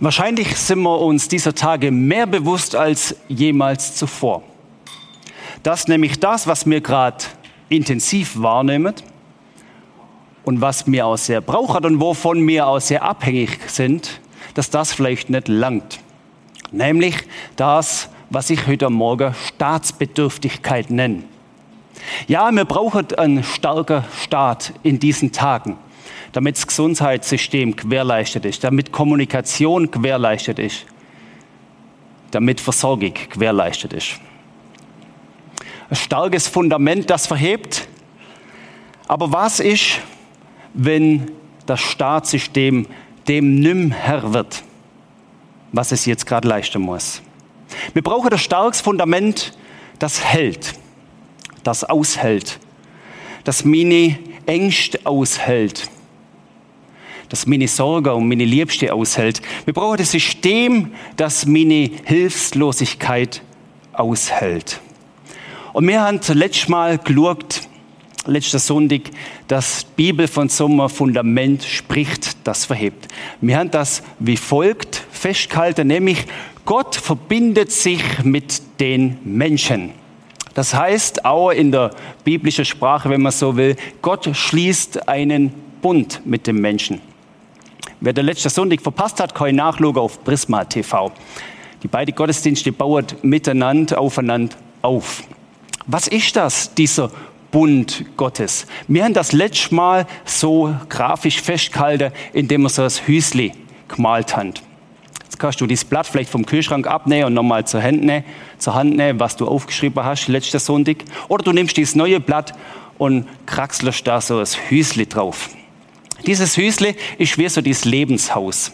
Wahrscheinlich sind wir uns dieser Tage mehr bewusst als jemals zuvor. Dass nämlich das, was wir gerade intensiv wahrnehmen und was mir auch sehr braucht und wovon wir auch sehr abhängig sind, dass das vielleicht nicht langt. Nämlich das, was ich heute Morgen Staatsbedürftigkeit nenne. Ja, wir brauchen einen starken Staat in diesen Tagen damit das Gesundheitssystem gewährleistet ist, damit Kommunikation gewährleistet ist, damit Versorgung gewährleistet ist. Ein starkes Fundament, das verhebt. Aber was ist, wenn das Staatssystem dem nimm Herr wird, was es jetzt gerade leisten muss? Wir brauchen ein starkes Fundament, das hält, das aushält, das meine Ängste aushält, das meine Sorge und meine Liebste aushält. Wir brauchen das System, das meine Hilflosigkeit aushält. Und wir haben letztes Mal geschaut, letzter Sonntag, dass die Bibel von so einem Fundament spricht, das verhebt. Wir haben das wie folgt festgehalten, nämlich Gott verbindet sich mit den Menschen. Das heißt, auch in der biblischen Sprache, wenn man so will, Gott schließt einen Bund mit dem Menschen. Wer der letzte Sonntag verpasst hat, kann nachschauen auf Prisma TV. Die beiden Gottesdienste bauen miteinander aufeinander auf. Was ist das, dieser Bund Gottes? Wir haben das letzte Mal so grafisch festgehalten, indem wir so das Hüsli gemalt haben. Jetzt kannst du dieses Blatt vielleicht vom Kühlschrank abnehmen und nochmal zur Hand nehmen, was du aufgeschrieben hast letzten Sonntag. Oder du nimmst dieses neue Blatt und kraxelst da so das Hüsli drauf. Dieses Hüsle ist wie so dieses Lebenshaus.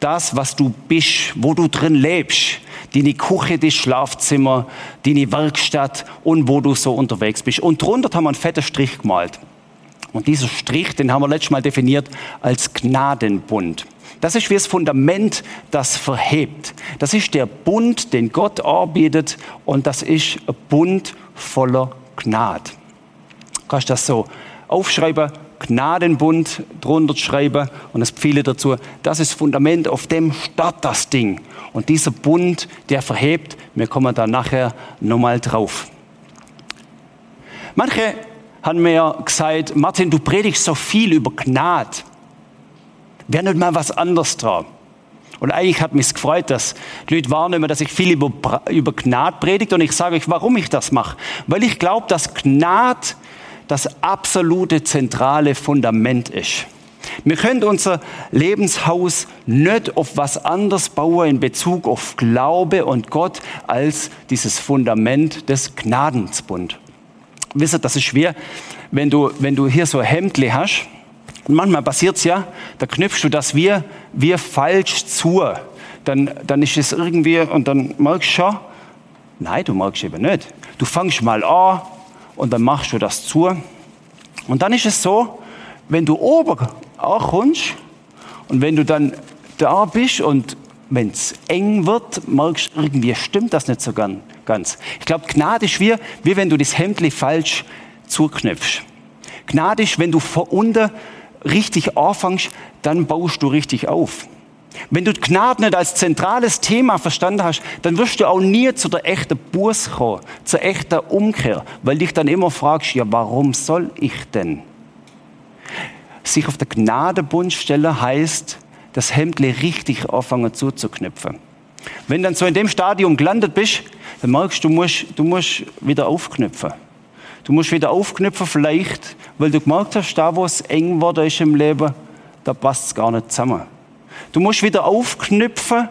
Das, was du bist, wo du drin lebst. Deine Küche, das Schlafzimmer, deine Werkstatt und wo du so unterwegs bist. Und drunter haben wir einen fetten Strich gemalt. Und dieser Strich, den haben wir letztes Mal definiert als Gnadenbund. Das ist wie das Fundament, das verhebt. Das ist der Bund, den Gott arbeitet und das ist ein Bund voller Gnade. Du kannst das so aufschreiben, Gnadenbund drunter schreiben und das Pfeile dazu. Das ist das Fundament, auf dem steht das Ding. Und dieser Bund, der verhebt, wir kommen da nachher nochmal drauf. Manche haben mir gesagt, Martin, du predigst so viel über Gnade. Wäre nicht mal was anderes dran? Und eigentlich hat mich gefreut, dass die Leute wahrnehmen, dass ich viel über, über Gnade predige. Und ich sage euch, warum ich das mache. Weil ich glaube, dass Gnade das absolute zentrale Fundament ist. Wir können unser Lebenshaus nicht auf was anderes bauen in Bezug auf Glaube und Gott als dieses Fundament des Gnadensbund. Wisst ihr, das ist schwer, wenn du, wenn du hier so Hemdle hast. Manchmal passiert es ja, da knüpfst du das wie, wie falsch zu. Dann, dann ist es irgendwie, und dann merkst du schon, nein, du merkst eben nicht. Du fängst mal an, und dann machst du das zu. Und dann ist es so, wenn du oben auch kommst und wenn du dann da bist und wenn es eng wird, merkst du, irgendwie stimmt das nicht so ganz. Ich glaube, Gnade ist wie, wie wenn du das Hemdli falsch zuknöpfst. Gnade ist, wenn du von unten richtig anfängst, dann baust du richtig auf. Wenn du Gnade nicht als zentrales Thema verstanden hast, dann wirst du auch nie zu der echten Buß kommen, zur echten Umkehr, weil dich dann immer fragst, ja, warum soll ich denn? Sich auf der Gnadebund stellen heißt, das Hemdle richtig anfangen zuzuknüpfen. Wenn dann so in dem Stadium gelandet bist, dann merkst du, du musst, du musst wieder aufknüpfen. Du musst wieder aufknüpfen, vielleicht, weil du gemerkt hast, da wo es eng wurde ist im Leben, da passt es gar nicht zusammen. Du musst wieder aufknüpfen,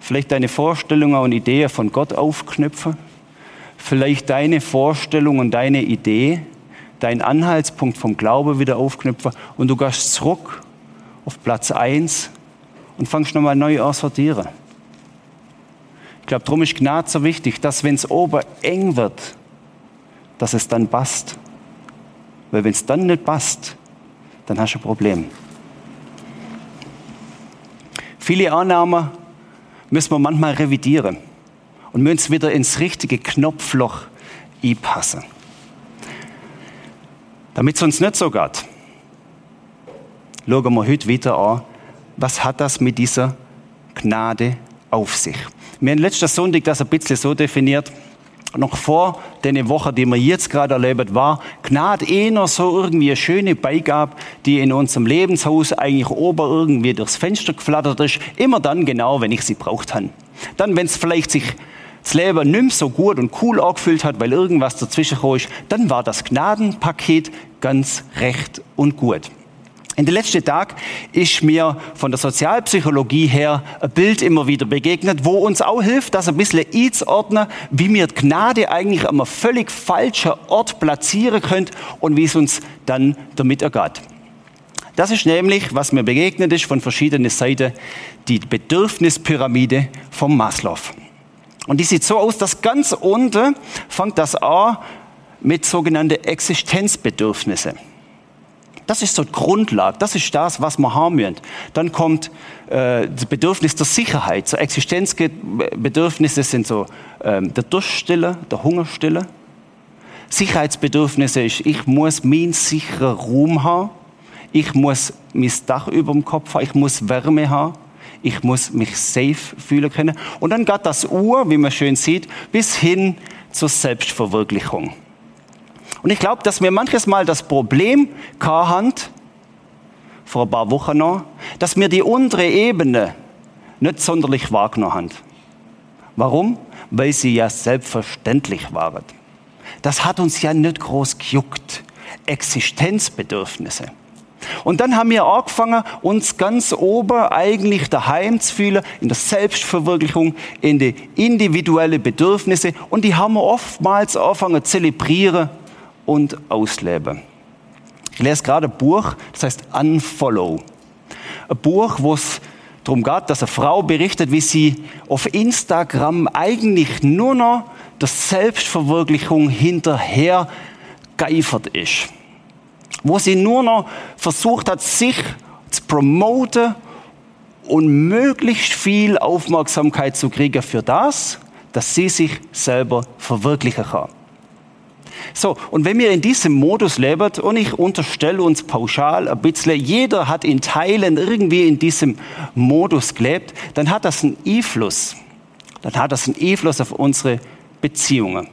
vielleicht deine Vorstellungen und Ideen von Gott aufknüpfen, vielleicht deine Vorstellung und deine Idee, dein Anhaltspunkt vom Glaube wieder aufknüpfen und du gehst zurück auf Platz 1 und fangst nochmal neu an sortieren. Ich glaube, darum ist Gnade so wichtig, dass wenn es oben eng wird, dass es dann passt. Weil wenn es dann nicht passt, dann hast du ein Problem. Viele Annahmen müssen wir manchmal revidieren und müssen wieder ins richtige Knopfloch einpassen. Damit es uns nicht so geht, schauen wir heute wieder an, was hat das mit dieser Gnade auf sich? Wir haben letzter Sonntag das ein bisschen so definiert, noch vor den Woche, die wir jetzt gerade erlebt, war Gnade eher so irgendwie eine schöne Beigabe, die in unserem Lebenshaus eigentlich ober irgendwie durchs Fenster geflattert ist. Immer dann genau, wenn ich sie braucht habe. Dann, wenn es vielleicht sich das Leben nicht so gut und cool angefühlt hat, weil irgendwas dazwischen ist, dann war das Gnadenpaket ganz recht und gut. In den letzten Tagen ist mir von der Sozialpsychologie her ein Bild immer wieder begegnet, wo uns auch hilft, das ein bisschen einzuordnen, wie wir die Gnade eigentlich an einem völlig falschen Ort platzieren können und wie es uns dann damit ergeht. Das ist nämlich, was mir begegnet ist von verschiedenen Seiten, die Bedürfnispyramide vom Maslow. Und die sieht so aus, dass ganz unten fängt das an mit sogenannten Existenzbedürfnissen. Das ist so die Grundlage, das ist das, was wir haben müssen. Dann kommt äh, das Bedürfnis der Sicherheit. So Existenzbedürfnisse sind so ähm, der Durststille, der Hungerstille. Sicherheitsbedürfnisse ist, ich muss meinen sicheren Raum haben. Ich muss mein Dach über dem Kopf haben. Ich muss Wärme haben. Ich muss mich safe fühlen können. Und dann geht das Uhr, wie man schön sieht, bis hin zur Selbstverwirklichung. Und ich glaube, dass wir manches Mal das Problem haben, vor ein paar Wochen noch, dass wir die untere Ebene nicht sonderlich wahrgenommen haben. Warum? Weil sie ja selbstverständlich waren. Das hat uns ja nicht groß gejuckt. Existenzbedürfnisse. Und dann haben wir angefangen, uns ganz oben eigentlich daheim zu fühlen, in der Selbstverwirklichung, in die individuellen Bedürfnisse. Und die haben wir oftmals angefangen zu zelebrieren und ausleben. Ich lese gerade ein Buch, das heißt Unfollow. Ein Buch, wo es darum geht, dass eine Frau berichtet, wie sie auf Instagram eigentlich nur noch der Selbstverwirklichung hinterher geifert ist. Wo sie nur noch versucht hat, sich zu promoten und möglichst viel Aufmerksamkeit zu kriegen für das, dass sie sich selber verwirklichen kann. So, und wenn wir in diesem Modus leben, und ich unterstelle uns pauschal ein bisschen, jeder hat in Teilen irgendwie in diesem Modus gelebt, dann hat das einen Einfluss. Dann hat das einen Einfluss auf unsere Beziehungen.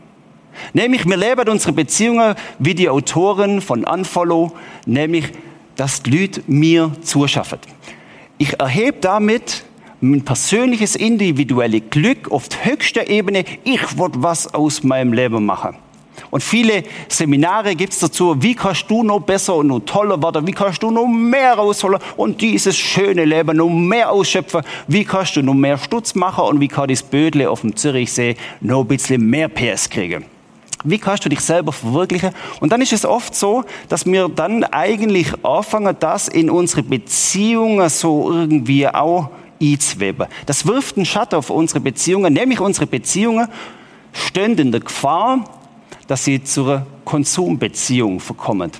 Nämlich, wir leben unsere Beziehungen wie die Autoren von Unfollow, nämlich, dass die Leute mir zuschaffen. Ich erhebe damit mein persönliches, individuelles Glück auf der höchsten Ebene. Ich will was aus meinem Leben machen. Und viele Seminare gibt es dazu, wie kannst du noch besser und noch toller werden, wie kannst du noch mehr rausholen und dieses schöne Leben noch mehr ausschöpfen, wie kannst du noch mehr Stutz machen und wie kann das Bödle auf dem Zürichsee noch ein bisschen mehr PS kriegen. Wie kannst du dich selber verwirklichen? Und dann ist es oft so, dass wir dann eigentlich anfangen, das in unsere Beziehungen so irgendwie auch einzuweben. Das wirft einen Schatten auf unsere Beziehungen, nämlich unsere Beziehungen stehen in der Gefahr, dass sie zur Konsumbeziehung verkommen.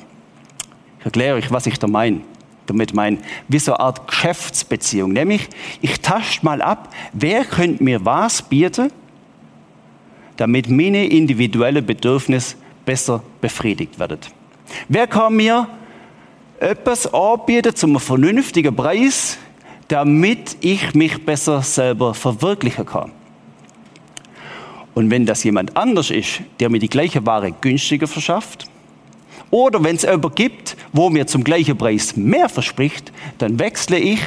Ich erkläre euch, was ich da meine. Damit meine, wie so eine Art Geschäftsbeziehung. Nämlich, ich tasche mal ab, wer könnte mir was bieten, damit meine individuelle Bedürfnisse besser befriedigt werden. Wer kann mir etwas anbieten zum vernünftigen Preis, damit ich mich besser selber verwirklichen kann? Und wenn das jemand anders ist, der mir die gleiche Ware günstiger verschafft, oder wenn es jemanden gibt, wo mir zum gleichen Preis mehr verspricht, dann wechsle ich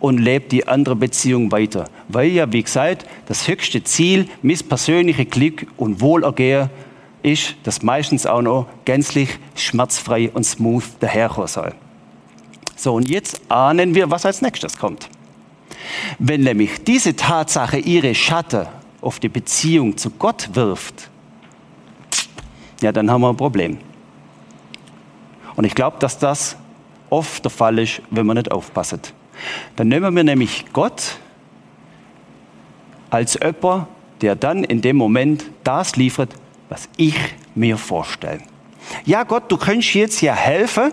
und lebe die andere Beziehung weiter. Weil ja, wie gesagt, das höchste Ziel, mein persönliches Glück und Wohlergehen ist, dass meistens auch noch gänzlich schmerzfrei und smooth daherkommen soll. So, und jetzt ahnen wir, was als nächstes kommt. Wenn nämlich diese Tatsache ihre Schatten auf die Beziehung zu Gott wirft, ja, dann haben wir ein Problem. Und ich glaube, dass das oft der Fall ist, wenn man nicht aufpasst. Dann nehmen wir nämlich Gott als Öpper, der dann in dem Moment das liefert, was ich mir vorstelle. Ja, Gott, du könntest jetzt ja helfen,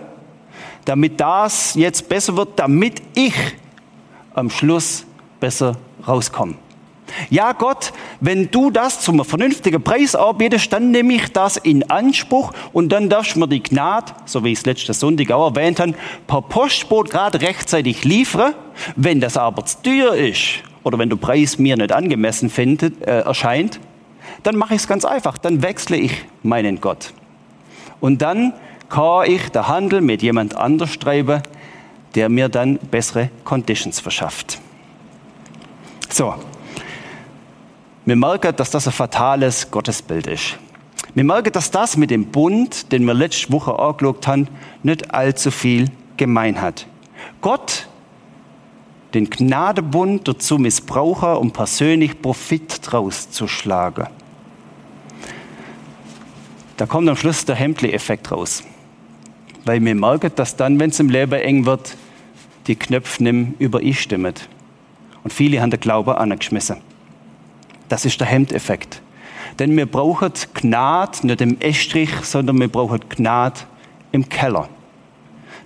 damit das jetzt besser wird, damit ich am Schluss besser rauskomme. Ja, Gott, wenn du das zum vernünftigen Preis anbietest, dann nehme ich das in Anspruch und dann darfst du mir die Gnade, so wie ich es letzte Sonntag auch erwähnt habe, per Postboot gerade rechtzeitig liefern, Wenn das aber zu teuer ist oder wenn der Preis mir nicht angemessen findet, äh, erscheint, dann mache ich es ganz einfach. Dann wechsle ich meinen Gott. Und dann kann ich den Handel mit jemand anders treiben, der mir dann bessere Conditions verschafft. So. Wir merken, dass das ein fatales Gottesbild ist. Wir merken, dass das mit dem Bund, den wir letzte Woche angeschaut haben, nicht allzu viel gemein hat. Gott den Gnadebund dazu missbrauchen, um persönlich Profit draus zu schlagen. Da kommt am Schluss der Hemdli-Effekt raus. Weil wir merken, dass dann, wenn es im Leben eng wird, die Knöpfe nicht übereinstimmen. Und viele haben den Glauben angeschmissen. Das ist der Hemdeffekt. Denn wir brauchen Gnade nicht im Estrich, sondern wir brauchen Gnade im Keller.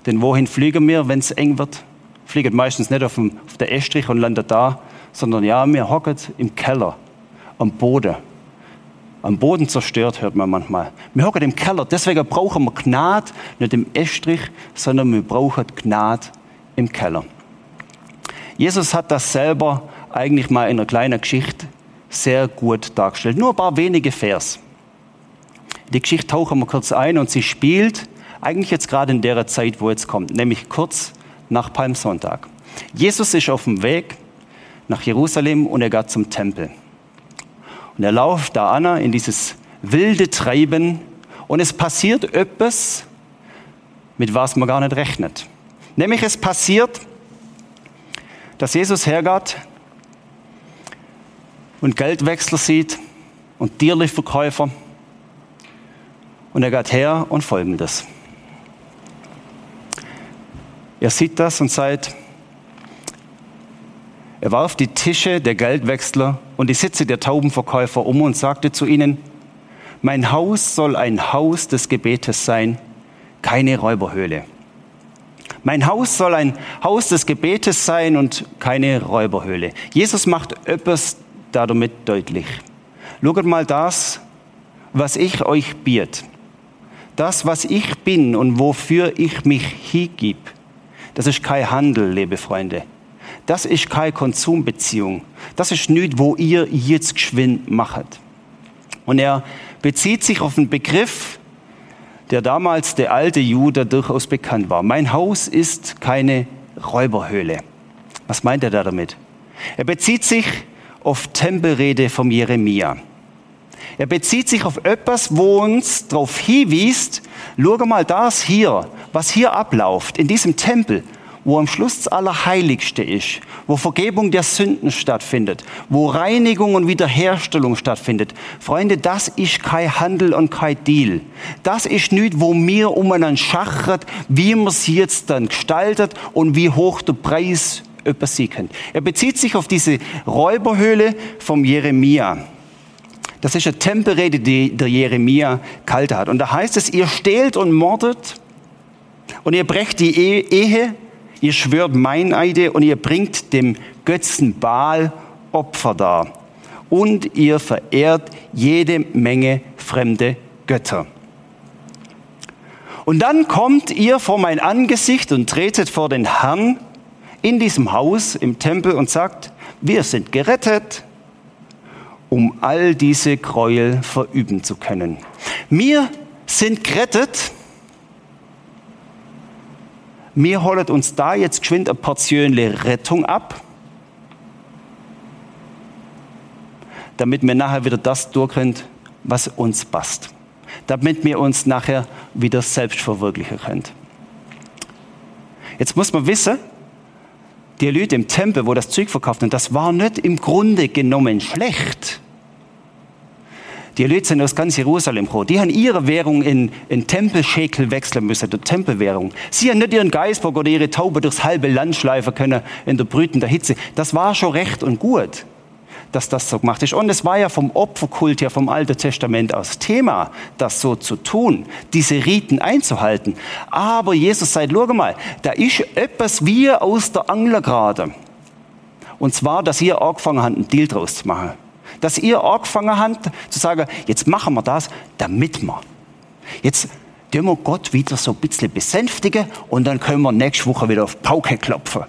Denn wohin fliegen wir, wenn es eng wird? Fliegen meistens nicht auf, dem, auf der Estrich und landen da, sondern ja, wir hocken im Keller, am Boden. Am Boden zerstört, hört man manchmal. Wir hocken im Keller, deswegen brauchen wir Gnade, nicht im Estrich, sondern wir brauchen Gnade im Keller. Jesus hat das selber eigentlich mal in einer kleinen Geschichte sehr gut dargestellt. Nur ein paar wenige Vers. Die Geschichte tauchen wir kurz ein und sie spielt eigentlich jetzt gerade in der Zeit, wo jetzt kommt, nämlich kurz nach Palmsonntag. Jesus ist auf dem Weg nach Jerusalem und er geht zum Tempel. Und er läuft da an in dieses wilde Treiben und es passiert etwas, mit was man gar nicht rechnet. Nämlich es passiert, dass Jesus hergeht und Geldwechsler sieht und Tierlichverkäufer und er geht her und folgendes. Er sieht das und sagt, er warf die Tische der Geldwechsler und die Sitze der Taubenverkäufer um und sagte zu ihnen, mein Haus soll ein Haus des Gebetes sein, keine Räuberhöhle. Mein Haus soll ein Haus des Gebetes sein und keine Räuberhöhle. Jesus macht etwas damit deutlich. Schaut mal das, was ich euch biete. Das, was ich bin und wofür ich mich hingib das ist kein Handel, liebe Freunde. Das ist keine Konsumbeziehung. Das ist nichts, wo ihr jetzt geschwind macht. Und er bezieht sich auf einen Begriff, der damals der alte Jude durchaus bekannt war. Mein Haus ist keine Räuberhöhle. Was meint er da damit? Er bezieht sich auf Tempelrede vom Jeremia. Er bezieht sich auf etwas, wo uns darauf hinweist, schau mal das hier, was hier abläuft, in diesem Tempel, wo am Schluss das Allerheiligste ist, wo Vergebung der Sünden stattfindet, wo Reinigung und Wiederherstellung stattfindet. Freunde, das ist kein Handel und kein Deal. Das ist nicht, wo mir umeinander schachert, wie man es jetzt dann gestaltet und wie hoch der Preis etwas sie kennt. Er bezieht sich auf diese Räuberhöhle vom Jeremia. Das ist eine Tempelrede, die der Jeremia kalt hat. Und da heißt es, ihr stehlt und mordet und ihr brecht die e-, Ehe, ihr schwört Meineide und ihr bringt dem Götzen Baal Opfer dar. Und ihr verehrt jede Menge fremde Götter. Und dann kommt ihr vor mein Angesicht und tretet vor den Herrn in diesem Haus im Tempel und sagt, wir sind gerettet, um all diese Gräuel verüben zu können. Wir sind gerettet. Wir holen uns da jetzt geschwind eine Portion Rettung ab, damit wir nachher wieder das durchkriegen, was uns passt. Damit wir uns nachher wieder selbst verwirklichen können. Jetzt muss man wissen, die Leute im Tempel, wo das Zeug verkauft haben, das war nicht im Grunde genommen schlecht. Die Leute sind aus ganz Jerusalem gekommen. Die haben ihre Währung in, in Tempelschekel wechseln müssen, die Tempelwährung. Sie haben nicht ihren Geisbock oder ihre Taube durchs halbe Land schleifen können in der brütenden Hitze. Das war schon recht und gut, dass das so gemacht ist. Und es war ja vom Opferkult her, vom Alten Testament aus Thema, das so zu tun, diese Riten einzuhalten. Aber Jesus sagt, schau mal, da ist etwas wie aus der Angel gerade. Und zwar, dass ihr angefangen habt, einen Deal draus zu machen dass ihr angefangen habt zu sagen, jetzt machen wir das, damit wir. Jetzt tun wir Gott wieder so ein bisschen besänftigen und dann können wir nächste Woche wieder auf Pauke klopfen.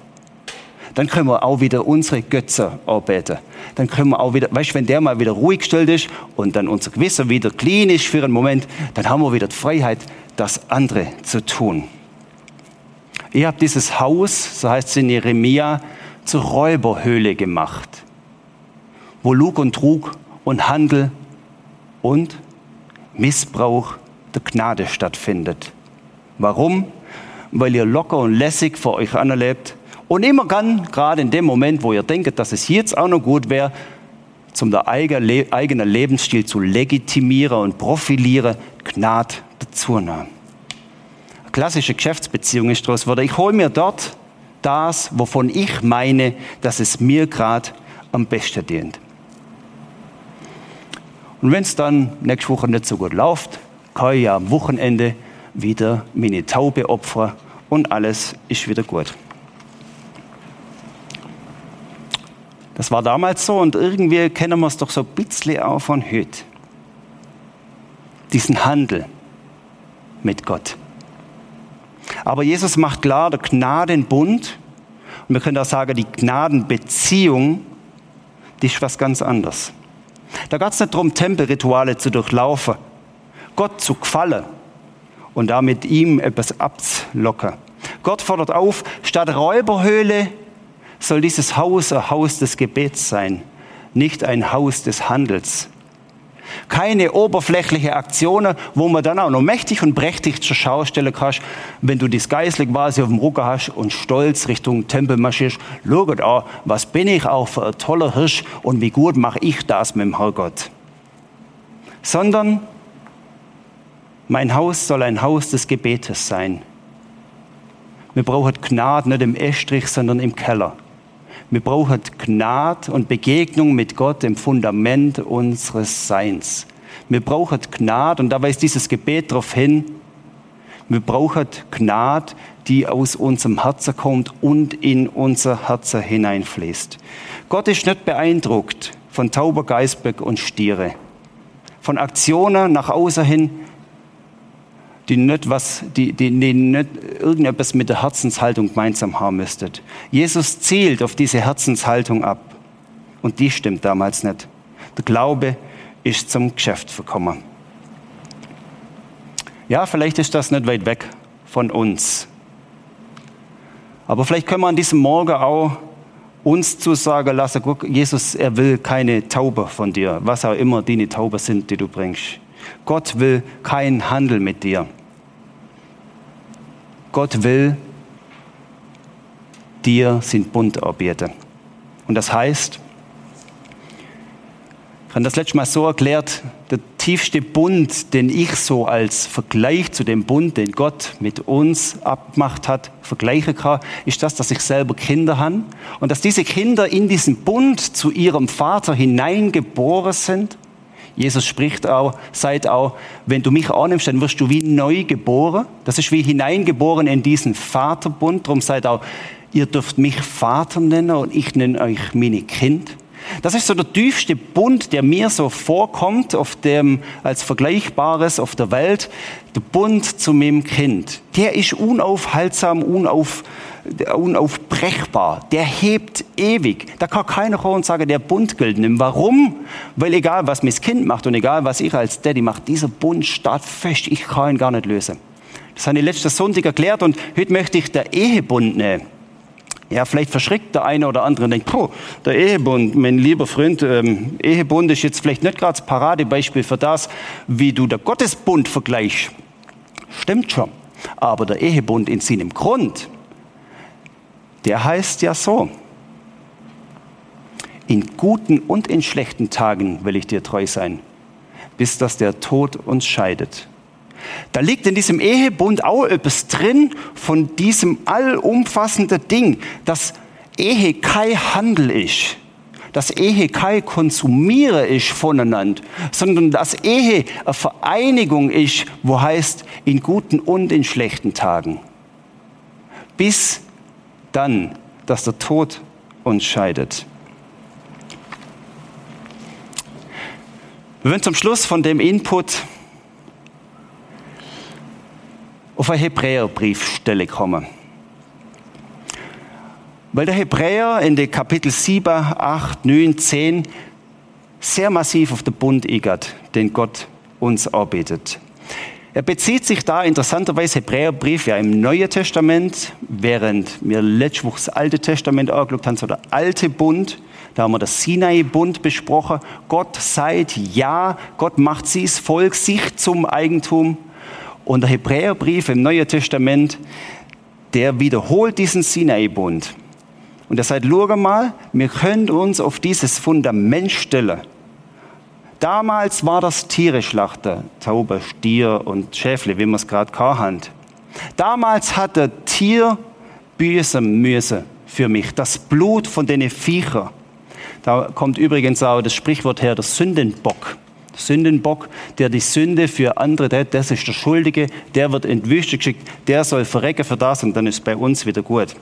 Dann können wir auch wieder unsere Götze arbeiten. Dann können wir auch wieder, weißt du, wenn der mal wieder ruhig gestellt ist und dann unser Gewissen wieder clean ist für einen Moment, dann haben wir wieder die Freiheit, das andere zu tun. Ihr habt dieses Haus, so heißt es in Jeremia, zur Räuberhöhle gemacht, wo Lug und Trug und Handel und Missbrauch der Gnade stattfindet. Warum? Weil ihr locker und lässig vor euch anerlebt und immer dann, gerade in dem Moment, wo ihr denkt, dass es jetzt auch noch gut wäre, zum der eigenen Lebensstil zu legitimieren und profilieren, Gnade dazu nahm. Eine klassische Geschäftsbeziehung ist daraus wurde, ich hole mir dort das, wovon ich meine, dass es mir gerade am besten dient. Und wenn es dann nächste Woche nicht so gut läuft, kann ich ja am Wochenende wieder meine Taube opfern und alles ist wieder gut. Das war damals so und irgendwie kennen wir es doch so ein bisschen auch von heute. Diesen Handel mit Gott. Aber Jesus macht klar, der Gnadenbund, und wir können auch sagen, die Gnadenbeziehung, die ist was ganz anderes. Da geht es nicht darum, Tempelrituale zu durchlaufen, Gott zu gefallen und damit ihm etwas abzulocken. Gott fordert auf, statt Räuberhöhle soll dieses Haus ein Haus des Gebets sein, nicht ein Haus des Handels. Keine oberflächliche Aktionen, wo man dann auch noch mächtig und prächtig zur Schau stellen kann, wenn du das Geistlich quasi auf dem Rücken hast und stolz Richtung Tempel marschierst. Schaut an, was bin ich auch für ein toller Hirsch und wie gut mache ich das mit dem Herrgott. Sondern mein Haus soll ein Haus des Gebetes sein. Wir brauchen Gnade nicht im Estrich, sondern im Keller. Wir brauchen Gnade und Begegnung mit Gott im Fundament unseres Seins. Wir brauchen Gnade und da weist dieses Gebet darauf hin. Wir brauchen Gnade, die aus unserem Herzen kommt und in unser Herz hineinfließt. Gott ist nicht beeindruckt von Tauber, Geißbock und Stiere, von Aktionen nach außen hin, die nicht, was, die, die, die nicht irgendetwas mit der Herzenshaltung gemeinsam haben müsstet. Jesus zielt auf diese Herzenshaltung ab. Und die stimmt damals nicht. Der Glaube ist zum Geschäft verkommen. Ja, vielleicht ist das nicht weit weg von uns. Aber vielleicht können wir an diesem Morgen auch uns zusagen lassen, guck, Jesus, er will keine Taube von dir, was auch immer die Taube sind, die du bringst. Gott will keinen Handel mit dir. Gott will dir sind Bund erbieten. Und das heißt, ich habe das letzte Mal so erklärt, der tiefste Bund, den ich so als Vergleich zu dem Bund, den Gott mit uns abgemacht hat, vergleichen kann, ist das, dass ich selber Kinder habe und dass diese Kinder in diesen Bund zu ihrem Vater hineingeboren sind Jesus spricht auch, sagt auch, wenn du mich annimmst, dann wirst du wie neu geboren. Das ist wie hineingeboren in diesen Vaterbund. Darum sagt auch, ihr dürft mich Vater nennen und ich nenne euch meine Kind. Das ist so der tiefste Bund, der mir so vorkommt, auf dem, als Vergleichbares auf der Welt. Der Bund zu meinem Kind. Der ist unaufhaltsam, unauf, unaufbrechbar. Der hebt ewig. Da kann keiner kommen und sagen, der Bund gilt nicht. Warum? Weil egal, was mein Kind macht und egal, was ich als Daddy mache, dieser Bund steht fest. Ich kann ihn gar nicht lösen. Das habe ich letzten Sonntag erklärt und heute möchte ich der Ehebund nehmen. Ja, vielleicht verschreckt der eine oder andere und denkt, puh, der Ehebund, mein lieber Freund, ähm, Ehebund ist jetzt vielleicht nicht gerade das Paradebeispiel für das, wie du der Gottesbund vergleichst. Stimmt schon. Aber der Ehebund in seinem Grund, der heißt ja so, in guten und in schlechten Tagen will ich dir treu sein, bis dass der Tod uns scheidet. Da liegt in diesem Ehebund auch etwas drin von diesem allumfassenden Ding, dass Ehe kein Handel ist, dass Ehe kein Konsumieren ist voneinander, sondern dass Ehe eine Vereinigung ist, wo heißt in guten und in schlechten Tagen. Bis dann, dass der Tod uns scheidet. Wir werden zum Schluss von dem Input auf eine Hebräerbriefstelle kommen. Weil der Hebräer in den Kapitel 7, 8, 9, 10 sehr massiv auf den Bund igert, den Gott uns arbeitet. Er bezieht sich da interessanterweise Hebräerbrief ja im Neuen Testament, während wir letzte Woche das Alte Testament angeschaut haben, so der alte Bund, da haben wir das Sinai-Bund besprochen. Gott sagt ja, Gott macht sie das Volk sich zum Eigentum. Und der Hebräerbrief im Neuen Testament, der wiederholt diesen Sinai-Bund. Und er sagt, schau mal, wir können uns auf dieses Fundament stellen. Damals war das Tiere schlachten, Taube, Stier und Schäfle, wie man es gerade haben. Damals hatte Tier büßen müssen für mich, das Blut von den Viechern. Da kommt übrigens auch das Sprichwort her, der Sündenbock. Der Sündenbock, der die Sünde für andere, der, das ist der Schuldige, der wird in die Wüste geschickt, der soll verrecken für das und dann ist bei uns wieder gut.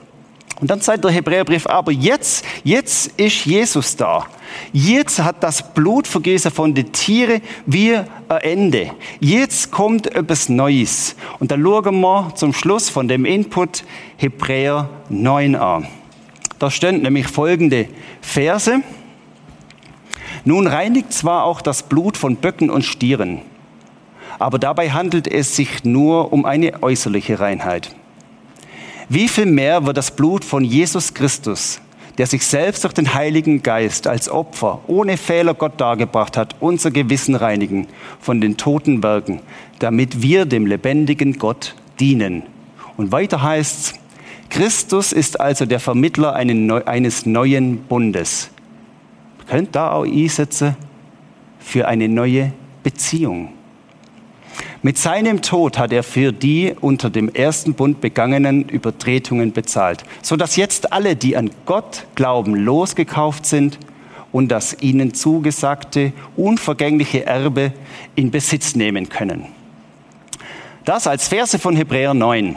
Und dann sagt der Hebräerbrief, aber jetzt, jetzt ist Jesus da. Jetzt hat das Blutvergießen von den Tieren wie ein Ende. Jetzt kommt etwas Neues. Und da schauen wir zum Schluss von dem Input Hebräer 9 an. Da stehen nämlich folgende Verse. Nun reinigt zwar auch das Blut von Böcken und Stieren, aber dabei handelt es sich nur um eine äußerliche Reinheit. Wie viel mehr wird das Blut von Jesus Christus, der sich selbst durch den Heiligen Geist als Opfer ohne Fehler Gott dargebracht hat, unser Gewissen reinigen von den toten Werken, damit wir dem lebendigen Gott dienen. Und weiter heißt's, Christus ist also der Vermittler eines neuen Bundes. Könnt da auch einsetzen für eine neue Beziehung. Mit seinem Tod hat er für die unter dem ersten Bund begangenen Übertretungen bezahlt, so dass jetzt alle, die an Gott glauben, losgekauft sind und das ihnen zugesagte unvergängliche Erbe in Besitz nehmen können. Das als Verse von Hebräer 9.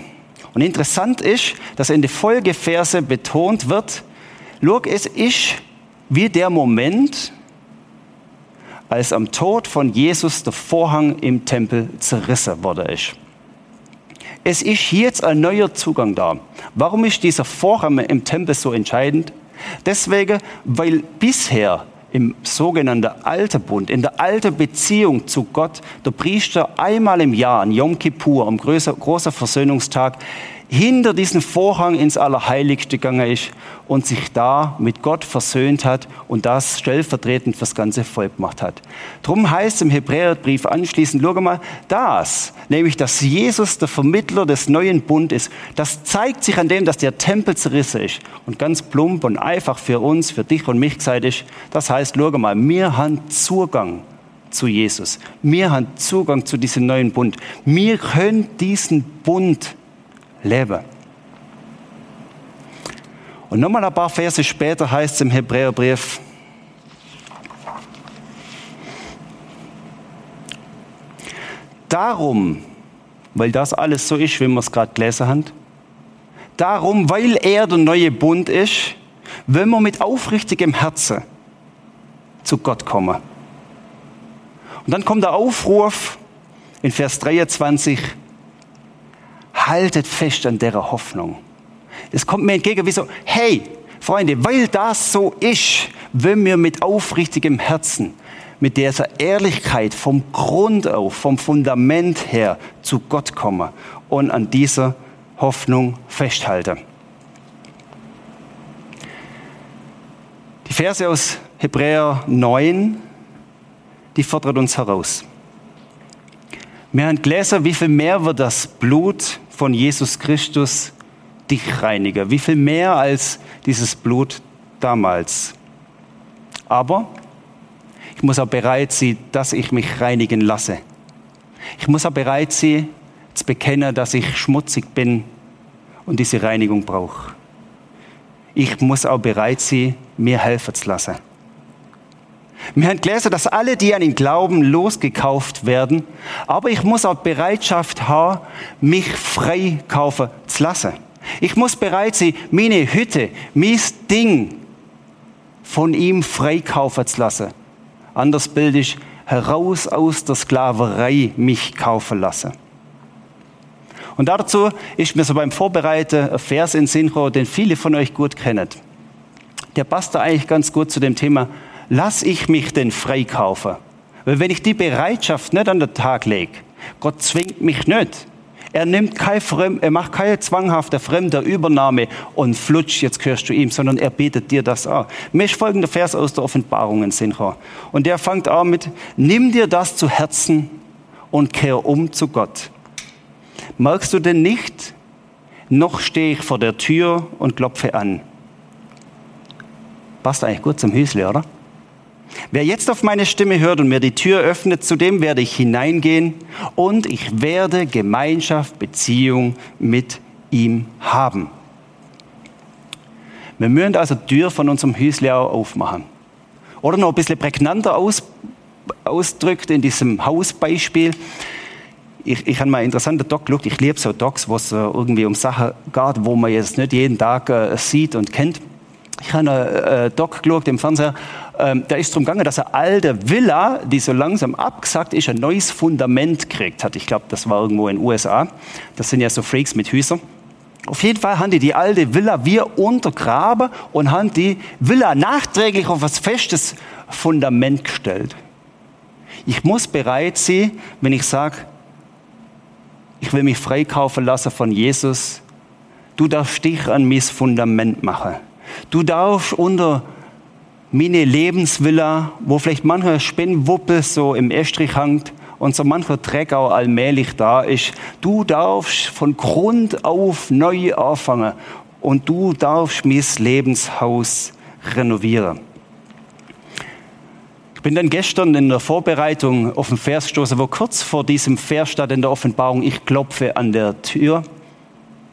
Und interessant ist, dass in der Folgeverse betont wird, schau, es ist wie der Moment, als am Tod von Jesus der Vorhang im Tempel zerrissen wurde ist. Es ist jetzt ein neuer Zugang da. Warum ist dieser Vorhang im Tempel so entscheidend? Deswegen, weil bisher im sogenannten Alten Bund, in der alten Beziehung zu Gott, der Priester einmal im Jahr, an Yom Kippur, am großen Versöhnungstag, hinter diesen Vorhang ins Allerheiligste gegangen ist und sich da mit Gott versöhnt hat und das stellvertretend fürs ganze Volk gemacht hat. Drum heißt im Hebräerbrief anschließend, schau mal, das, nämlich, dass Jesus der Vermittler des neuen Bund ist, das zeigt sich an dem, dass der Tempel zerrissen ist und ganz plump und einfach für uns, für dich und mich gesagt ist, das heißt, schau mal, wir haben Zugang zu Jesus. Wir haben Zugang zu diesem neuen Bund. Wir können diesen Bund leben. Und nochmal ein paar Verse später heißt es im Hebräerbrief, darum, weil das alles so ist, wie wir es gerade gelesen haben, darum, weil er der neue Bund ist, wenn wir mit aufrichtigem Herzen zu Gott kommen. Und dann kommt der Aufruf in Vers 23, haltet fest an der Hoffnung. Es kommt mir entgegen wie so, hey, Freunde, weil das so ist, wenn wir mit aufrichtigem Herzen, mit dieser Ehrlichkeit vom Grund auf, vom Fundament her zu Gott kommen und an dieser Hoffnung festhalten. Die Verse aus Hebräer 9, die fordert uns heraus. Wir haben gelesen, wie viel mehr wird das Blut von Jesus Christus dich reinigen. Wie viel mehr als dieses Blut damals. Aber ich muss auch bereit sein, dass ich mich reinigen lasse. Ich muss auch bereit sein, zu bekennen, dass ich schmutzig bin und diese Reinigung brauche. Ich muss auch bereit sein, mir helfen zu lassen. Wir haben gelesen, dass alle, die an ihn glauben, losgekauft werden. Aber ich muss auch Bereitschaft haben, mich frei kaufen zu lassen. Ich muss bereit sein, meine Hütte, mein Ding von ihm freikaufen zu lassen. Anders Bild ist, heraus aus der Sklaverei mich kaufen lassen. Und dazu ist mir so beim Vorbereiten ein Vers in Synchro, den viele von euch gut kennen. Der passt da eigentlich ganz gut zu dem Thema, lass ich mich denn freikaufen? Weil wenn ich die Bereitschaft nicht an den Tag lege, Gott zwingt mich nicht. Er nimmt kein Fremd, er macht keine zwanghafte fremde Übernahme und flutsch, jetzt gehörst du ihm, sondern er bietet dir das an. Mir ist folgender Vers aus der Offenbarung in Synchro. Und der fängt an mit, nimm dir das zu Herzen und kehr um zu Gott. Merkst du denn nicht, noch stehe ich vor der Tür und klopfe an. Passt eigentlich gut zum Hüsli, oder? Wer jetzt auf meine Stimme hört und mir die Tür öffnet, zu dem werde ich hineingehen und ich werde Gemeinschaft, Beziehung mit ihm haben. Wir müssen also die Tür von unserem Hüsli auch aufmachen. Oder noch ein bisschen prägnanter aus, ausdrückt in diesem Hausbeispiel. Ich, ich habe mal einen interessanten Doc geschaut. Ich liebe so Docs, wo es äh, irgendwie um Sachen geht, wo man jetzt nicht jeden Tag äh, sieht und kennt. Ich habe einen äh, Doc geschaut im Fernseher ähm, da ist darum gegangen, dass eine alte Villa, die so langsam abgesagt ist, ein neues Fundament gekriegt hat. Ich glaube, das war irgendwo in den USA. Das sind ja so Freaks mit Hüsern. Auf jeden Fall haben die die alte Villa wir untergraben und haben die Villa nachträglich auf ein festes Fundament gestellt. Ich muss bereit sein, wenn ich sage, ich will mich freikaufen lassen von Jesus. Du darfst dich an mein Fundament machen. Du darfst unter meine Lebensvilla, wo vielleicht mancher Spinnwuppe so im Estrich hängt und so mancher Dreck auch allmählich da ist. Du darfst von Grund auf neu anfangen und du darfst mein Lebenshaus renovieren. Ich bin dann gestern in der Vorbereitung auf den Vers gestoßen, wo kurz vor diesem Vers steht in der Offenbarung, ich klopfe an der Tür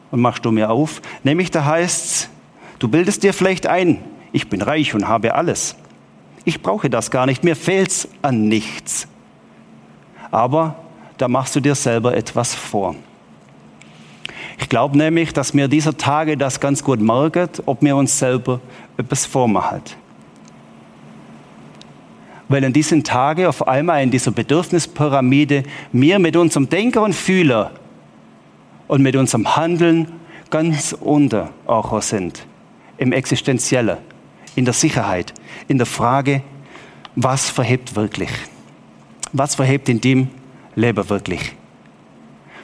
und machst du mir auf. Nämlich da heißt's, du bildest dir vielleicht ein, ich bin reich und habe alles. Ich brauche das gar nicht, mir fehlt's an nichts. Aber da machst du dir selber etwas vor. Ich glaube nämlich, dass mir dieser Tage das ganz gut merkt, ob mir uns selber etwas vormachen. Weil in diesen Tagen auf einmal in dieser Bedürfnispyramide wir mit unserem Denker und Fühler und mit unserem Handeln ganz unter auch sind, im Existenziellen in der Sicherheit, in der Frage, was verhebt wirklich? Was verhebt in dem Leben wirklich?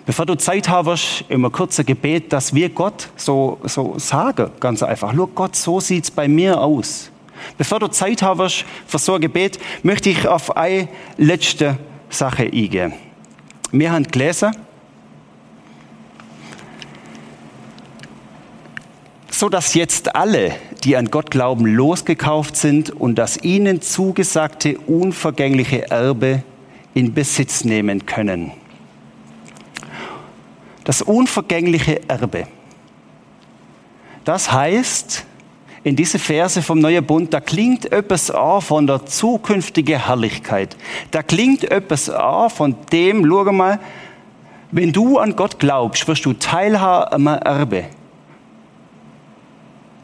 Bevor du Zeit hast, immer kurzer Gebet, dass wir Gott so, so sagen, ganz einfach. Nur Gott, so sieht's bei mir aus. Bevor du Zeit hast für so ein Gebet, möchte ich auf eine letzte Sache eingehen. Wir haben gelesen, so dass jetzt alle, die an Gott glauben, losgekauft sind und das ihnen zugesagte unvergängliche Erbe in Besitz nehmen können. Das unvergängliche Erbe. Das heißt, in diese Verse vom Neuen Bund, da klingt etwas an von der zukünftigen Herrlichkeit. Da klingt etwas an von dem, schau mal, wenn du an Gott glaubst, wirst du teilhaben am Erbe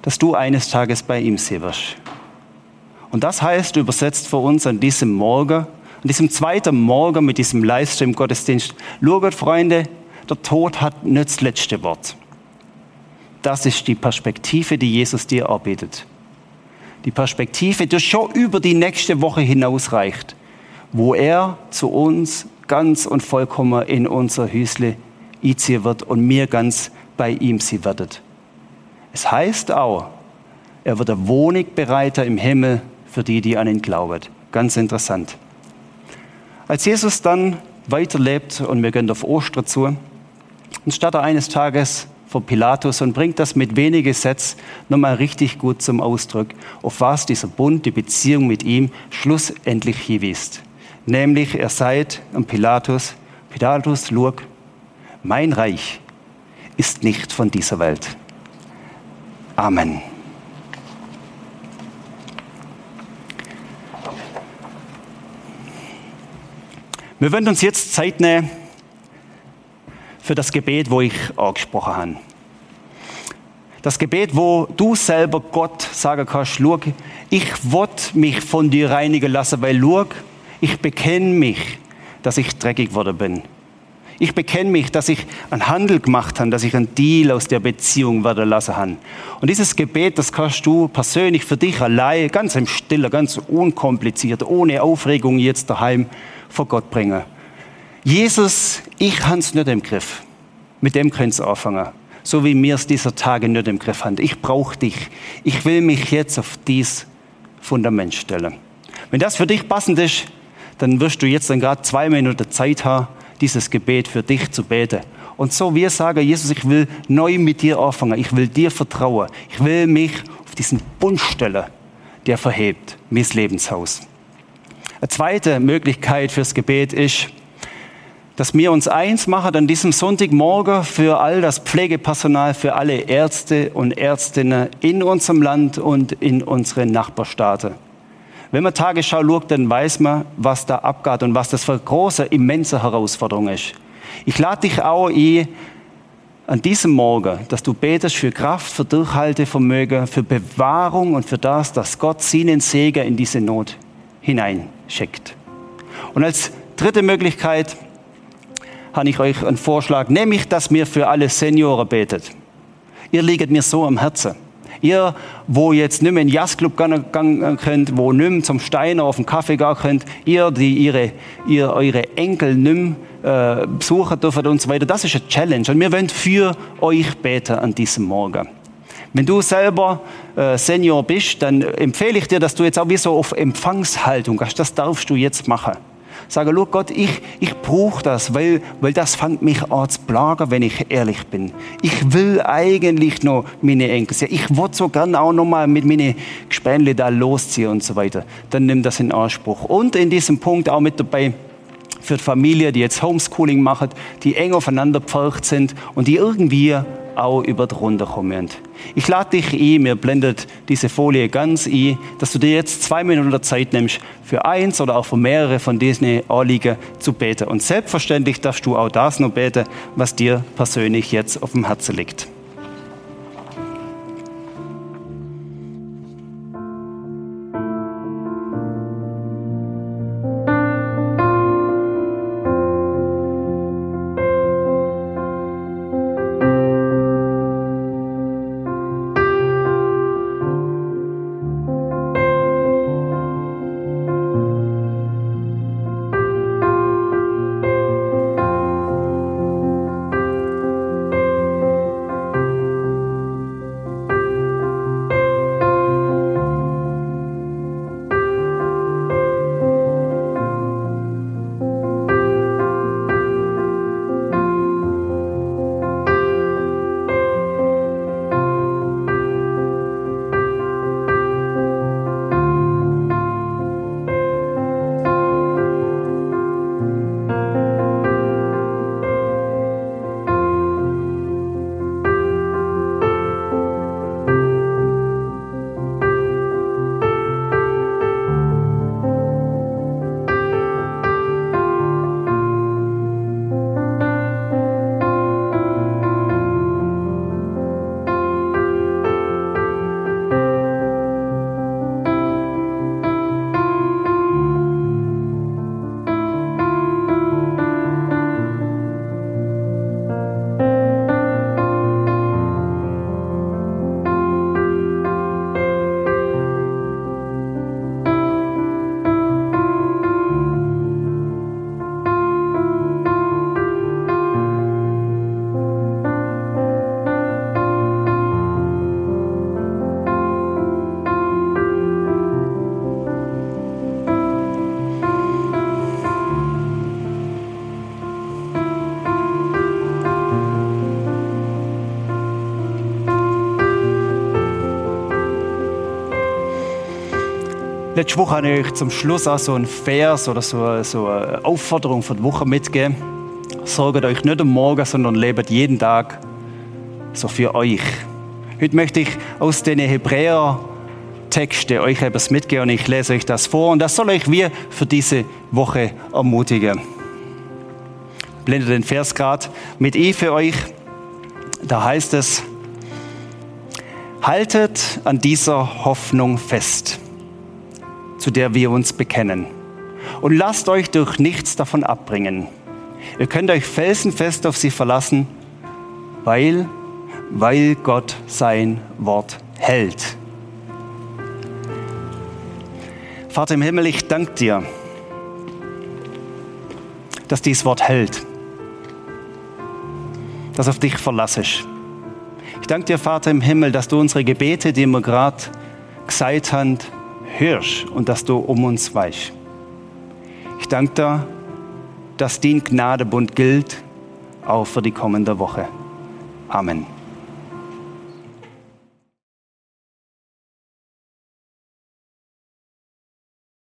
dass du eines Tages bei ihm sein wirst. Und das heißt übersetzt für uns an diesem Morgen, an diesem zweiten Morgen mit diesem Livestream-Gottesdienst, schaut, Freunde, der Tod hat nicht das letzte Wort. Das ist die Perspektive, die Jesus dir erbietet. Die Perspektive, die schon über die nächste Woche hinausreicht, wo er zu uns ganz und vollkommen in unser Hüsle einziehen wird und mir ganz bei ihm sie werdet. Es heißt auch, er wird eine Wohnung bereiter im Himmel für die, die an ihn glauben. Ganz interessant. Als Jesus dann weiterlebt und wir gehen auf Ostern zu, und statt er eines Tages vor Pilatus und bringt das mit wenigen Sätzen nochmal richtig gut zum Ausdruck, auf was dieser Bund, die Beziehung mit ihm schlussendlich hinweist. Nämlich, er sagt an Pilatus, Pilatus, schau, mein Reich ist nicht von dieser Welt. Amen. Wir wollen uns jetzt Zeit nehmen für das Gebet, wo ich angesprochen habe. Das Gebet, wo du selber Gott sagen kannst, schau, ich will mich von dir reinigen lassen, weil schau, ich bekenne mich, dass ich dreckig geworden bin. Ich bekenne mich, dass ich einen Handel gemacht habe, dass ich einen Deal aus der Beziehung werden lassen habe. Und dieses Gebet, das kannst du persönlich für dich allein, ganz im Stiller, ganz unkompliziert, ohne Aufregung jetzt daheim vor Gott bringen. Jesus, ich habe es nicht im Griff. Mit dem könnt ihr anfangen. So wie mir es dieser Tage nicht im Griff haben. Ich brauche dich. Ich will mich jetzt auf dies Fundament stellen. Wenn das für dich passend ist, dann wirst du jetzt dann gerade zwei Minuten Zeit haben, dieses Gebet für dich zu beten. Und so wir sagen, Jesus, ich will neu mit dir anfangen. Ich will dir vertrauen. Ich will mich auf diesen Bund stellen, der verhebt, mein Lebenshaus. Eine zweite Möglichkeit fürs Gebet ist, dass wir uns eins machen an diesem Sonntagmorgen für all das Pflegepersonal, für alle Ärzte und Ärztinnen in unserem Land und in unseren Nachbarstaaten. Wenn man Tagesschau schaut, dann weiß man, was da abgeht und was das für eine große, immense Herausforderung ist. Ich lade dich auch ein, an diesem Morgen, dass du betest für Kraft, für Durchhaltevermögen, für Bewahrung und für das, dass Gott seinen Segen in diese Not hineinschickt. Und als dritte Möglichkeit habe ich euch einen Vorschlag, nämlich, dass mir für alle Senioren betet. Ihr liegt mir so am Herzen. Ihr, wo jetzt nicht mehr in den Jazzclub gehen könnt, wo nicht mehr zum Steiner auf den Kaffee gehen könnt, ihr, die ihre, ihr, eure Enkel nicht mehr, äh, besuchen dürfen und so weiter, das ist eine Challenge. Und wir wollen für euch beten an diesem Morgen. Wenn du selber äh, Senior bist, dann empfehle ich dir, dass du jetzt auch wie so auf Empfangshaltung hast. Das darfst du jetzt machen. Sage, schau Gott, ich, ich brauche das, weil, weil das fängt mich an zu plagen, wenn ich ehrlich bin. Ich will eigentlich noch meine Enkel sehen. Ich wollte so gerne auch noch mal mit meinen Gespänle da losziehen und so weiter. Dann nimm das in Anspruch. Und in diesem Punkt auch mit dabei, für die Familie, die jetzt Homeschooling machen, die eng aufeinander sind und die irgendwie auch über die kommen. Ich lade dich ein, mir blendet diese Folie ganz ein, dass du dir jetzt zwei Minuten Zeit nimmst, für eins oder auch für mehrere von diesen Anliegen zu beten. Und selbstverständlich darfst du auch das noch beten, was dir persönlich jetzt auf dem Herzen liegt. Letzte Woche habe ich euch zum Schluss auch so einen Vers oder so, so eine Aufforderung für die Woche mitgegeben. Sorgt euch nicht am Morgen, sondern lebt jeden Tag so für euch. Heute möchte ich aus den Hebräer Texte euch etwas mitgeben und ich lese euch das vor und das soll euch wir für diese Woche ermutigen. Blende den Vers gerade mit E für euch. Da heißt es, haltet an dieser Hoffnung fest zu der wir uns bekennen. Und lasst euch durch nichts davon abbringen. Ihr könnt euch felsenfest auf sie verlassen, weil, weil Gott sein Wort hält. Vater im Himmel, ich danke dir, dass dieses Wort hält, dass auf dich verlassest. Ich danke dir, Vater im Himmel, dass du unsere Gebete, die wir gerade gesagt haben, hörst und dass du um uns weißt. Ich danke dir, dass dein Gnadebund gilt, auch für die kommende Woche. Amen.